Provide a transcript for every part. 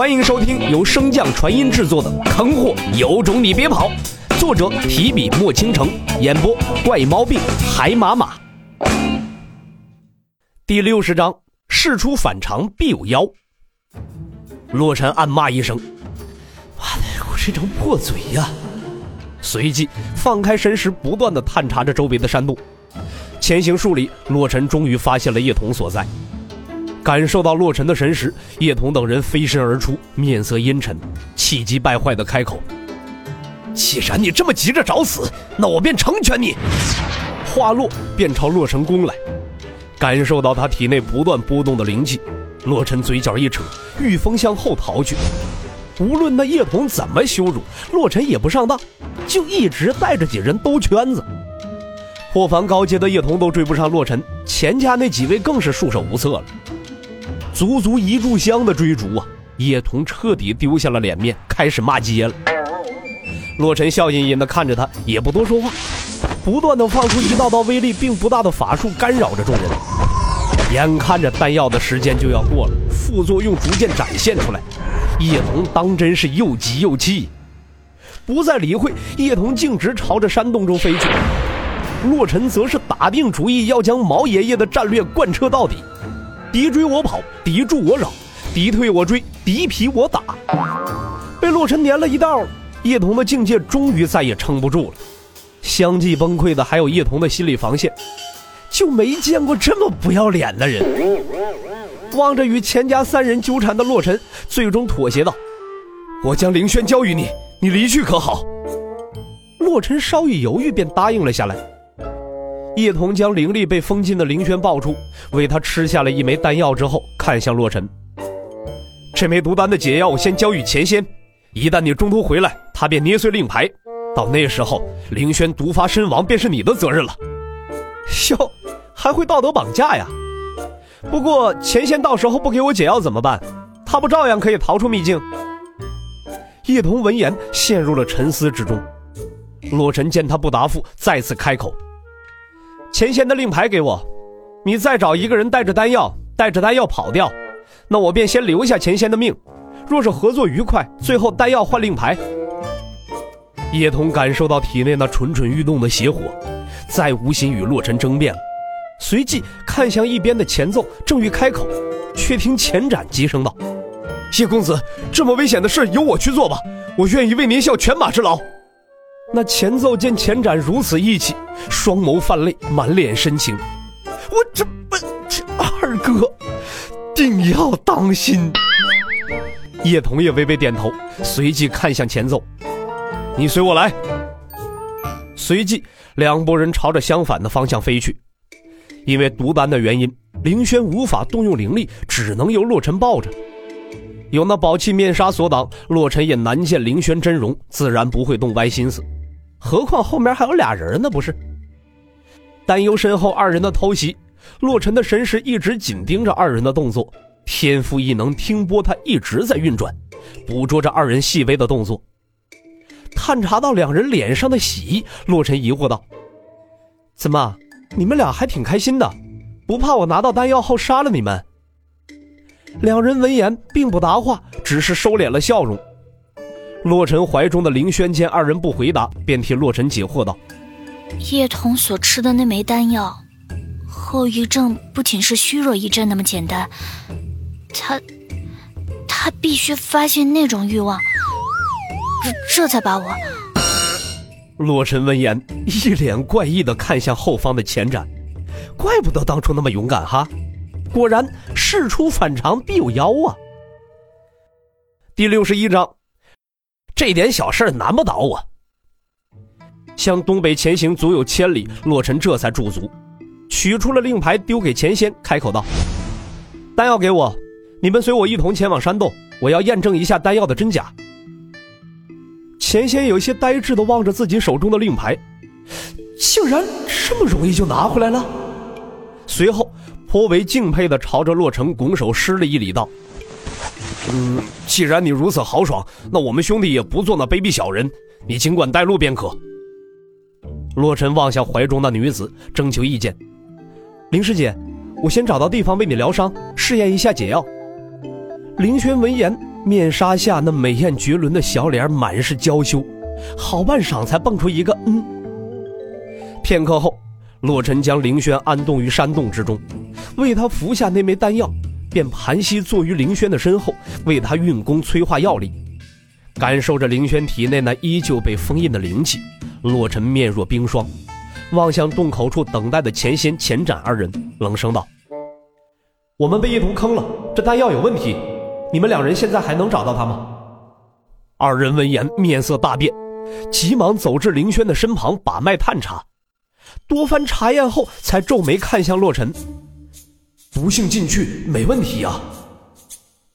欢迎收听由升降传音制作的《坑货有种你别跑》，作者提笔墨倾城，演播怪毛病海马马。第六十章：事出反常必有妖。洛尘暗骂一声：“妈的，我这张破嘴呀！”随即放开神识，不断的探查着周围的山洞。前行数里，洛尘终于发现了叶童所在。感受到洛尘的神识，叶童等人飞身而出，面色阴沉，气急败坏的开口：“既然你这么急着找死，那我便成全你。”话落，便朝洛尘攻来。感受到他体内不断波动的灵气，洛尘嘴角一扯，御风向后逃去。无论那叶童怎么羞辱，洛尘也不上当，就一直带着几人兜圈子。破防高阶的叶童都追不上洛尘，钱家那几位更是束手无策了。足足一炷香的追逐啊！叶童彻底丢下了脸面，开始骂街了。洛尘笑吟吟地看着他，也不多说话，不断地放出一道道威力并不大的法术，干扰着众人。眼看着丹药的时间就要过了，副作用逐渐展现出来，叶童当真是又急又气，不再理会，叶童径直朝着山洞中飞去。洛尘则是打定主意要将毛爷爷的战略贯彻到底。敌追我跑，敌驻我扰，敌退我追，敌疲我打。被洛尘粘了一道，叶童的境界终于再也撑不住了。相继崩溃的还有叶童的心理防线，就没见过这么不要脸的人。望着与钱家三人纠缠的洛尘，最终妥协道：“我将凌轩交予你，你离去可好？”洛尘稍一犹豫，便答应了下来。叶童将灵力被封禁的凌轩抱出，为他吃下了一枚丹药之后，看向洛尘：“这枚毒丹的解药，我先交予钱仙。一旦你中途回来，他便捏碎令牌。到那时候，凌轩毒发身亡，便是你的责任了。”哟，还会道德绑架呀？不过钱仙到时候不给我解药怎么办？他不照样可以逃出秘境？叶童闻言陷入了沉思之中。洛尘见他不答复，再次开口。钱仙的令牌给我，你再找一个人带着丹药，带着丹药跑掉，那我便先留下钱仙的命。若是合作愉快，最后丹药换令牌。叶童感受到体内那蠢蠢欲动的邪火，再无心与洛尘争辩了，随即看向一边的钱奏，正欲开口，却听钱斩急声道：“叶公子，这么危险的事由我去做吧，我愿意为您效犬马之劳。”那前奏见钱斩如此义气，双眸泛泪，满脸深情。我这不这二哥，定要当心。叶童也微微点头，随即看向前奏：“你随我来。”随即，两拨人朝着相反的方向飞去。因为毒丹的原因，凌轩无法动用灵力，只能由洛尘抱着。有那宝器面纱所挡，洛尘也难见凌轩真容，自然不会动歪心思。何况后面还有俩人呢，不是？担忧身后二人的偷袭，洛尘的神识一直紧盯着二人的动作，天赋异能听波他一直在运转，捕捉着二人细微的动作。探查到两人脸上的喜意，洛尘疑惑道：“怎么，你们俩还挺开心的？不怕我拿到丹药后杀了你们？”两人闻言并不答话，只是收敛了笑容。洛尘怀中的凌轩见二人不回答，便替洛尘解惑道：“叶童所吃的那枚丹药，后遗症不仅是虚弱一阵那么简单，他，他必须发现那种欲望，这这才把我。”洛尘闻言，一脸怪异的看向后方的前展，怪不得当初那么勇敢哈，果然事出反常必有妖啊！第六十一章。这点小事难不倒我。向东北前行足有千里，洛尘这才驻足，取出了令牌丢给钱仙，开口道：“丹药给我，你们随我一同前往山洞，我要验证一下丹药的真假。”钱仙有些呆滞的望着自己手中的令牌，竟然这么容易就拿回来了。随后颇为敬佩的朝着洛尘拱手施了一礼，道。嗯，既然你如此豪爽，那我们兄弟也不做那卑鄙小人，你尽管带路便可。洛尘望向怀中那女子，征求意见。林师姐，我先找到地方为你疗伤，试验一下解药。林轩闻言，面纱下那美艳绝伦的小脸满是娇羞，好半晌才蹦出一个“嗯”。片刻后，洛尘将凌轩安顿于山洞之中，为他服下那枚丹药，便盘膝坐于凌轩的身后，为他运功催化药力。感受着凌轩体内那依旧被封印的灵气，洛尘面若冰霜，望向洞口处等待的前仙、前斩二人，冷声道：“我们被一毒坑了，这丹药有问题。”你们两人现在还能找到他吗？二人闻言面色大变，急忙走至凌轩的身旁把脉探查，多番查验后才皱眉看向洛尘：“毒性进去没问题啊。”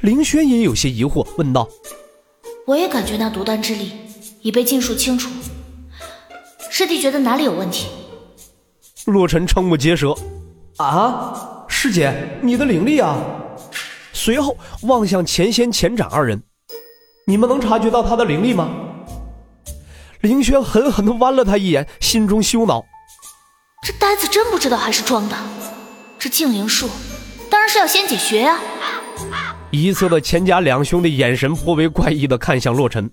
林轩也有些疑惑，问道：“我也感觉那独丹之力已被尽数清除，师弟觉得哪里有问题？”洛尘瞠目结舌：“啊，师姐，你的灵力啊！”随后望向前仙、前斩二人：“你们能察觉到他的灵力吗？”林轩狠狠地剜了他一眼，心中羞恼：“这呆子真不知道还是装的？这净灵术当然是要先解穴啊！”一侧的钱家两兄弟眼神颇为怪异的看向洛尘：“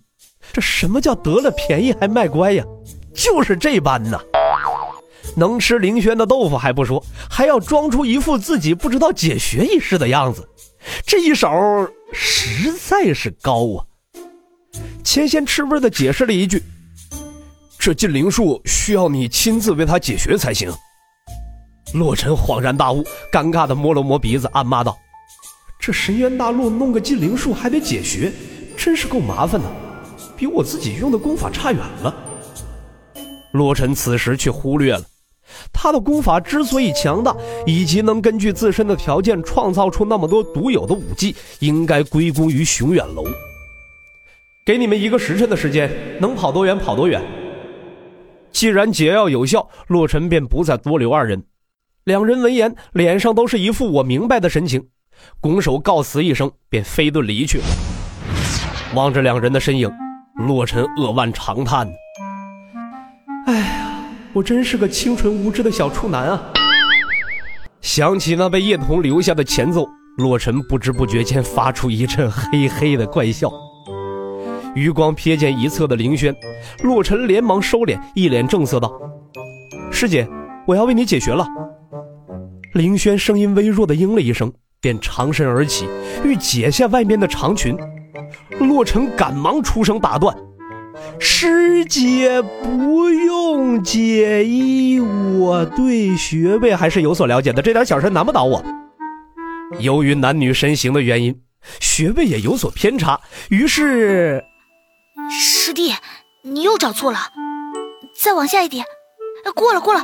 这什么叫得了便宜还卖乖呀？就是这般呐！能吃凌轩的豆腐还不说，还要装出一副自己不知道解穴一事的样子。”这一手实在是高啊！钱仙吃味的解释了一句：“这禁灵术需要你亲自为他解穴才行。”洛尘恍然大悟，尴尬的摸了摸鼻子，暗骂道：“这神渊大陆弄个禁灵术还得解穴，真是够麻烦的，比我自己用的功法差远了。”洛尘此时却忽略了。他的功法之所以强大，以及能根据自身的条件创造出那么多独有的武技，应该归功于熊远楼。给你们一个时辰的时间，能跑多远跑多远。既然解药有效，洛尘便不再多留二人。两人闻言，脸上都是一副我明白的神情，拱手告辞一声，便飞遁离去了。望着两人的身影，洛尘扼腕长叹：“哎呀。”我真是个清纯无知的小处男啊！想起那被叶童留下的前奏，洛尘不知不觉间发出一阵嘿嘿的怪笑。余光瞥见一侧的凌轩，洛尘连忙收敛，一脸正色道：“师姐，我要为你解决了。”凌轩声音微弱的应了一声，便长身而起，欲解下外面的长裙。洛尘赶忙出声打断。师姐不用解衣，我对穴位还是有所了解的，这点小事难不倒我。由于男女身形的原因，穴位也有所偏差，于是，师弟，你又找错了，再往下一点，过了过了，